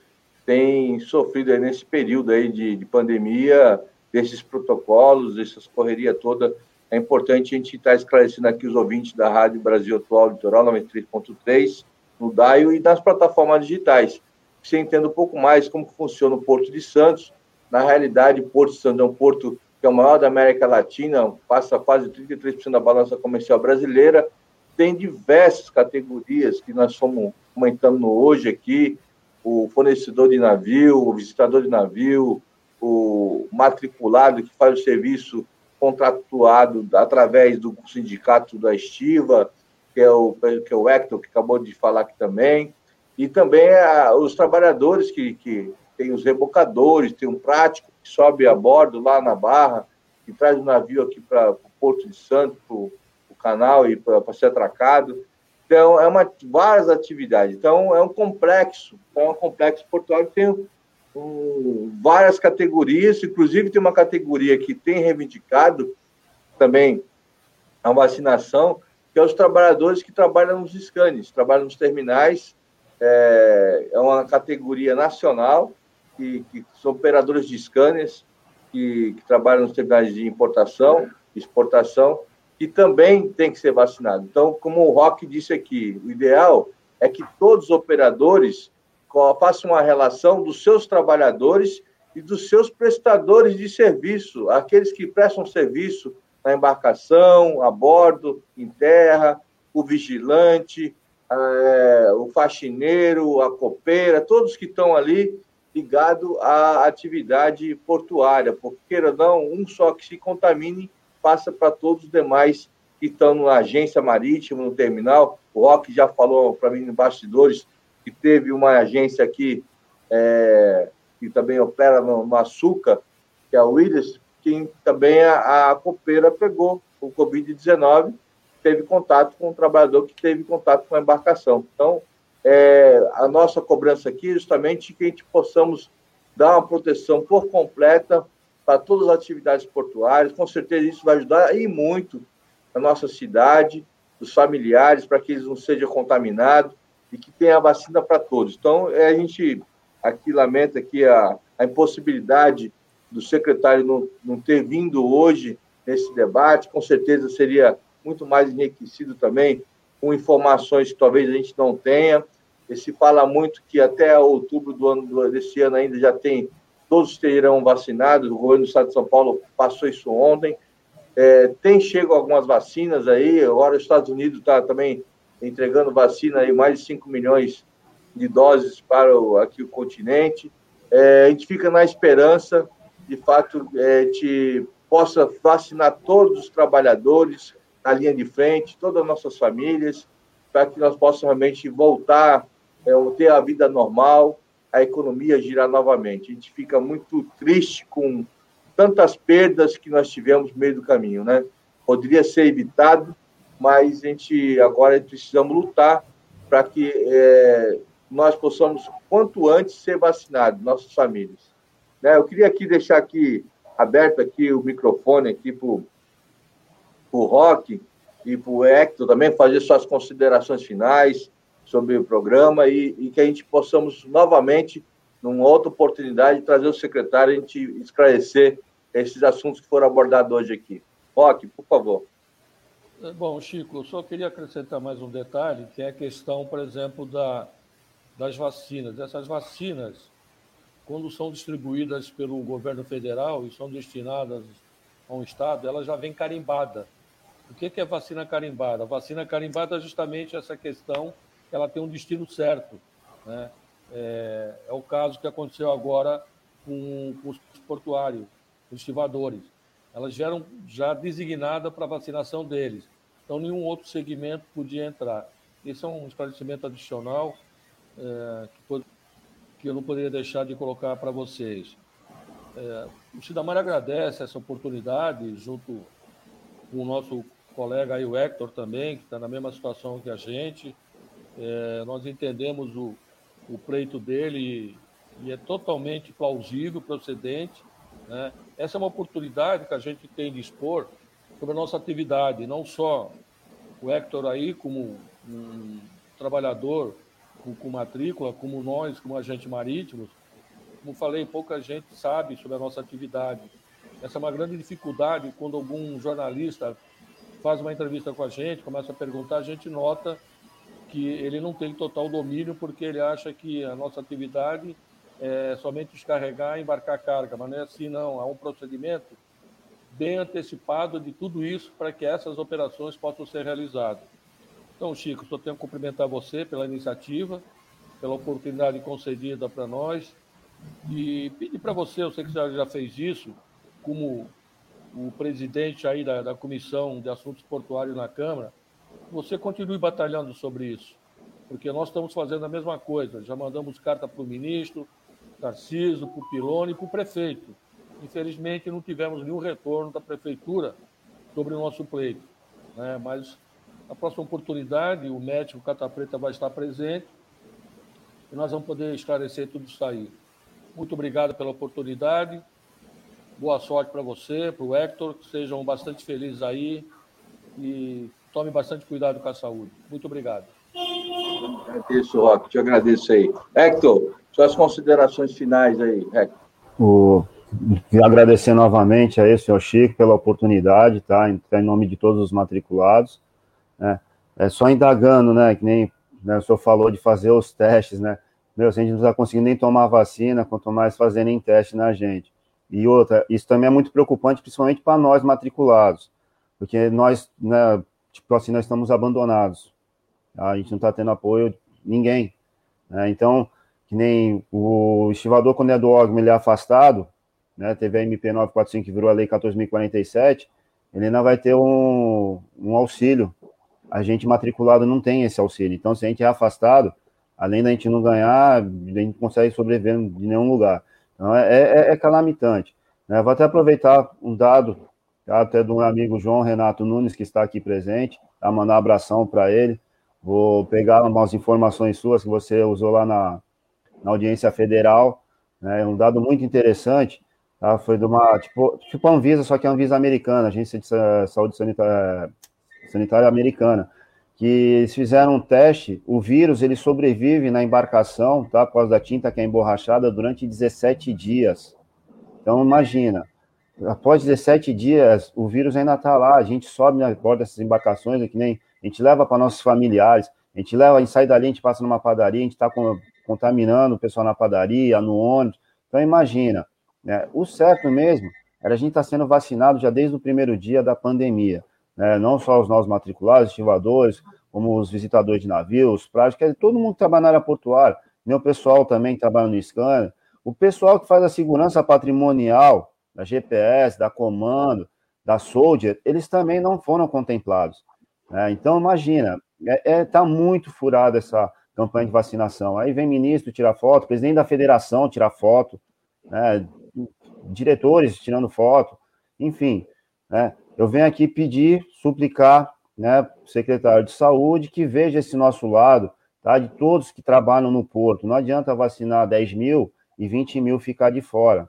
tem sofrido nesse período aí de, de pandemia, desses protocolos, dessas correria toda. É importante a gente estar esclarecendo aqui os ouvintes da Rádio Brasil Atual Litoral 93.3, no DAIO e nas plataformas digitais. Você entenda um pouco mais como funciona o Porto de Santos. Na realidade, Porto de Santos é um porto que é o maior da América Latina, passa quase 33% da balança comercial brasileira, tem diversas categorias que nós estamos comentando hoje aqui, o fornecedor de navio, o visitador de navio, o matriculado que faz o serviço contratuado através do sindicato da Estiva, que é o, que é o Hector, que acabou de falar aqui também. e também a, os trabalhadores que, que tem os rebocadores, tem um prático que sobe a bordo lá na Barra, que traz o navio aqui para o Porto de Santo, para o canal e para ser atracado. Então, é uma, várias atividades. Então, é um complexo, então é um complexo portuário que tem um, várias categorias, inclusive tem uma categoria que tem reivindicado também a vacinação, que é os trabalhadores que trabalham nos scanners, trabalham nos terminais, é, é uma categoria nacional, que, que são operadores de scanners, que, que, trabalham nos terminais de importação, exportação, e também tem que ser vacinado. Então, como o Rock disse aqui, o ideal é que todos os operadores façam uma relação dos seus trabalhadores e dos seus prestadores de serviço, aqueles que prestam serviço na embarcação, a bordo, em terra, o vigilante, é, o faxineiro, a copeira, todos que estão ali ligados à atividade portuária, porque, queira ou não, um só que se contamine passa para todos os demais que estão na agência marítima, no terminal. O Rock já falou para mim nos bastidores que teve uma agência aqui é, que também opera no, no, açúcar, que é a Willis, que também a, a copeira pegou o Covid-19, teve contato com um trabalhador que teve contato com a embarcação. Então, é, a nossa cobrança aqui é justamente que a gente possamos dar uma proteção por completa para todas as atividades portuárias. Com certeza isso vai ajudar e muito a nossa cidade, os familiares, para que eles não sejam contaminados e que tenha a vacina para todos. Então, é, a gente aqui lamenta aqui a, a impossibilidade do secretário não, não ter vindo hoje nesse debate. Com certeza seria muito mais enriquecido também com informações que talvez a gente não tenha. E se fala muito que até outubro do ano desse ano ainda já tem todos serão vacinados. O governo do Estado de São Paulo passou isso ontem. É, tem chego algumas vacinas aí. Agora os Estados Unidos está também entregando vacina aí mais de 5 milhões de doses para o, aqui o continente. É, a gente fica na esperança, de fato, é, de possa vacinar todos os trabalhadores na linha de frente, todas as nossas famílias, para que nós possamos realmente voltar, é, ter a vida normal, a economia girar novamente. A gente fica muito triste com tantas perdas que nós tivemos no meio do caminho, né? Poderia ser evitado, mas a gente agora precisamos lutar para que é, nós possamos quanto antes ser vacinados, nossas famílias. Né? Eu queria aqui deixar aqui aberto aqui o microfone aqui para o Rock e para o Hector também fazer suas considerações finais sobre o programa e, e, que a gente possamos novamente, numa outra oportunidade, trazer o secretário e a gente esclarecer esses assuntos que foram abordados hoje aqui. Roque, por favor. É, bom, Chico, eu só queria acrescentar mais um detalhe, que é a questão, por exemplo, da, das vacinas. Essas vacinas, quando são distribuídas pelo governo federal e são destinadas a um estado, ela já vem carimbada. O que é vacina carimbada? A vacina carimbada é justamente essa questão ela tem um destino certo. Né? É, é, o caso que aconteceu agora com, com os portuários, os estivadores. Elas já eram já designadas para vacinação deles. Então, nenhum outro segmento podia entrar. Esse é um esclarecimento adicional é, que, que, eu não poderia deixar de colocar para vocês. É, o Cidamar agradece essa oportunidade, junto com o nosso colega aí, o Hector também, que está na mesma situação que a gente, é, nós entendemos o, o pleito dele e, e é totalmente plausível, procedente. Né? Essa é uma oportunidade que a gente tem de expor sobre a nossa atividade, não só o Hector aí como um trabalhador com, com matrícula, como nós, como agente marítimo, como falei, pouca gente sabe sobre a nossa atividade. Essa é uma grande dificuldade quando algum jornalista faz uma entrevista com a gente, começa a perguntar, a gente nota que ele não tem total domínio porque ele acha que a nossa atividade é somente descarregar e embarcar carga, mas não é assim não, há um procedimento bem antecipado de tudo isso para que essas operações possam ser realizadas. Então, Chico, só tenho que cumprimentar você pela iniciativa, pela oportunidade concedida para nós e pedir para você, eu sei que você já fez isso, como o presidente aí da, da Comissão de Assuntos Portuários na Câmara, você continue batalhando sobre isso. porque nós estamos fazendo a mesma coisa. Já mandamos carta para o ministro, Tarciso, para o Pilone e para o prefeito. Infelizmente, não tivemos nenhum retorno da prefeitura sobre o nosso pleito. Né? Mas, na próxima oportunidade, o médico Cata Preta vai estar presente e nós vamos poder esclarecer tudo isso aí. Muito obrigado pela oportunidade. Boa sorte para você, para o Hector, que sejam bastante felizes aí e tome bastante cuidado com a saúde. Muito obrigado. Agradeço, Roque, te agradeço aí. Hector, suas considerações finais aí, Hector. O, agradecer novamente aí, senhor Chico, pela oportunidade, tá? Em, em nome de todos os matriculados. Né? É só indagando, né? Que nem né, o senhor falou de fazer os testes, né? Meu, se a gente não está conseguindo nem tomar vacina, quanto mais fazendo teste na gente. E outra, isso também é muito preocupante, principalmente para nós matriculados, porque nós, né, tipo assim, nós estamos abandonados. A gente não está tendo apoio de ninguém. Né? Então, que nem o estivador, quando é do órgão, ele é afastado, né? Teve a MP 945 que virou a Lei 14.047, ele ainda vai ter um, um auxílio. A gente matriculado não tem esse auxílio. Então, se a gente é afastado, além da gente não ganhar, a gente não consegue sobreviver de nenhum lugar. Então, é, é, é calamitante. Né? Vou até aproveitar um dado, tá? até do meu amigo João Renato Nunes, que está aqui presente, tá? mandar um abração para ele. Vou pegar umas informações suas que você usou lá na, na audiência federal, né? um dado muito interessante, tá? foi de uma, tipo, tipo a Anvisa, só que a Anvisa americana, Agência de Saúde Sanitária, Sanitária Americana, que eles fizeram um teste, o vírus ele sobrevive na embarcação, tá, por causa da tinta que é emborrachada, durante 17 dias. Então, imagina, após 17 dias, o vírus ainda está lá, a gente sobe na borda dessas embarcações, é que nem a gente leva para nossos familiares, a gente leva, a gente sai dali, a gente passa numa padaria, a gente está contaminando o pessoal na padaria, no ônibus. Então, imagina, né, o certo mesmo era a gente estar tá sendo vacinado já desde o primeiro dia da pandemia né, não só os nossos matriculados, estivadores, como os visitadores de navios, práticos, todo mundo que trabalha na área portuária, meu pessoal também que trabalha no scanner, o pessoal que faz a segurança patrimonial, da GPS, da Comando, da Soldier, eles também não foram contemplados. Né? Então, imagina, está é, é, tá muito furada essa campanha de vacinação. Aí vem ministro tirar foto, presidente da federação tirar foto, né? diretores tirando foto, enfim. Né? Eu venho aqui pedir, suplicar, né, secretário de saúde, que veja esse nosso lado, tá, de todos que trabalham no porto. Não adianta vacinar 10 mil e 20 mil ficar de fora,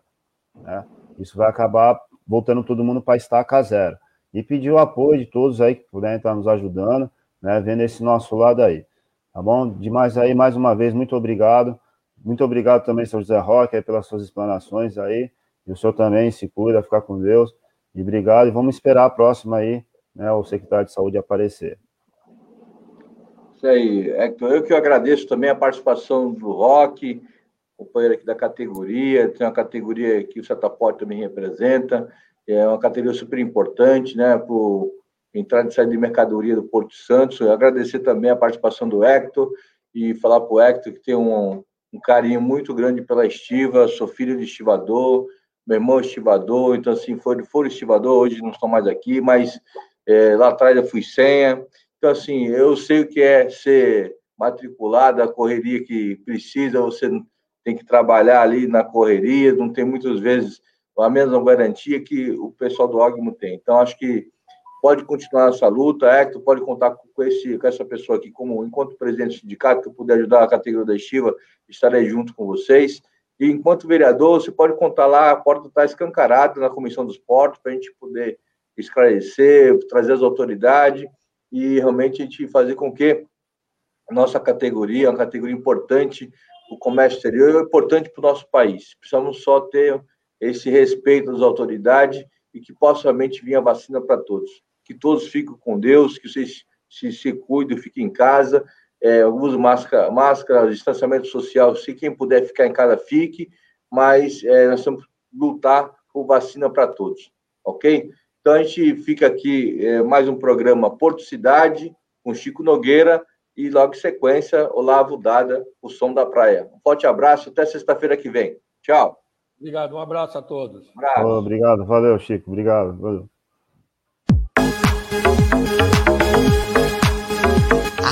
né? Isso vai acabar voltando todo mundo para estaca zero. E pedir o apoio de todos aí que puderem estar nos ajudando, né, vendo esse nosso lado aí. Tá bom? Demais aí, mais uma vez, muito obrigado. Muito obrigado também, senhor José Roque, pelas suas explanações aí. E o senhor também se cuida, ficar com Deus. E obrigado, e vamos esperar a próxima aí, né, o secretário de saúde aparecer. Isso aí, Hector. Eu que eu agradeço também a participação do Roque, companheiro aqui da categoria, tem uma categoria que o Setaporte também representa, é uma categoria super importante, né, para entrada e saída de mercadoria do Porto Santos. Eu agradecer também a participação do Hector e falar para o Hector que tem um, um carinho muito grande pela estiva, sou filho de estivador, meu irmão é estivador, então assim, foi, for estivador, hoje não estou mais aqui, mas é, lá atrás eu fui senha. Então, assim, eu sei o que é ser matriculado, a correria que precisa, você tem que trabalhar ali na correria, não tem muitas vezes a mesma garantia que o pessoal do Ogmo tem. Então, acho que pode continuar essa luta, Hector, pode contar com, esse, com essa pessoa aqui, como enquanto presidente do sindicato, que eu puder ajudar a categoria da estiva, estarei junto com vocês. E enquanto vereador, você pode contar lá, a porta está escancarada na Comissão dos Portos, para a gente poder esclarecer, trazer as autoridades e realmente a gente fazer com que a nossa categoria, uma categoria importante, o comércio exterior é importante para o nosso país. Precisamos só ter esse respeito das autoridades e que possa realmente vir a vacina para todos. Que todos fiquem com Deus, que vocês se, se cuidem, fiquem em casa é, uso máscara, máscara, distanciamento social, se quem puder ficar em casa, fique, mas é, nós temos que lutar por vacina para todos, ok? Então a gente fica aqui, é, mais um programa Porto Cidade, com Chico Nogueira, e logo em sequência, Olavo Dada, o som da praia. Um forte abraço, até sexta-feira que vem. Tchau. Obrigado, um abraço a todos. Um abraço. obrigado, valeu, Chico, obrigado. Valeu.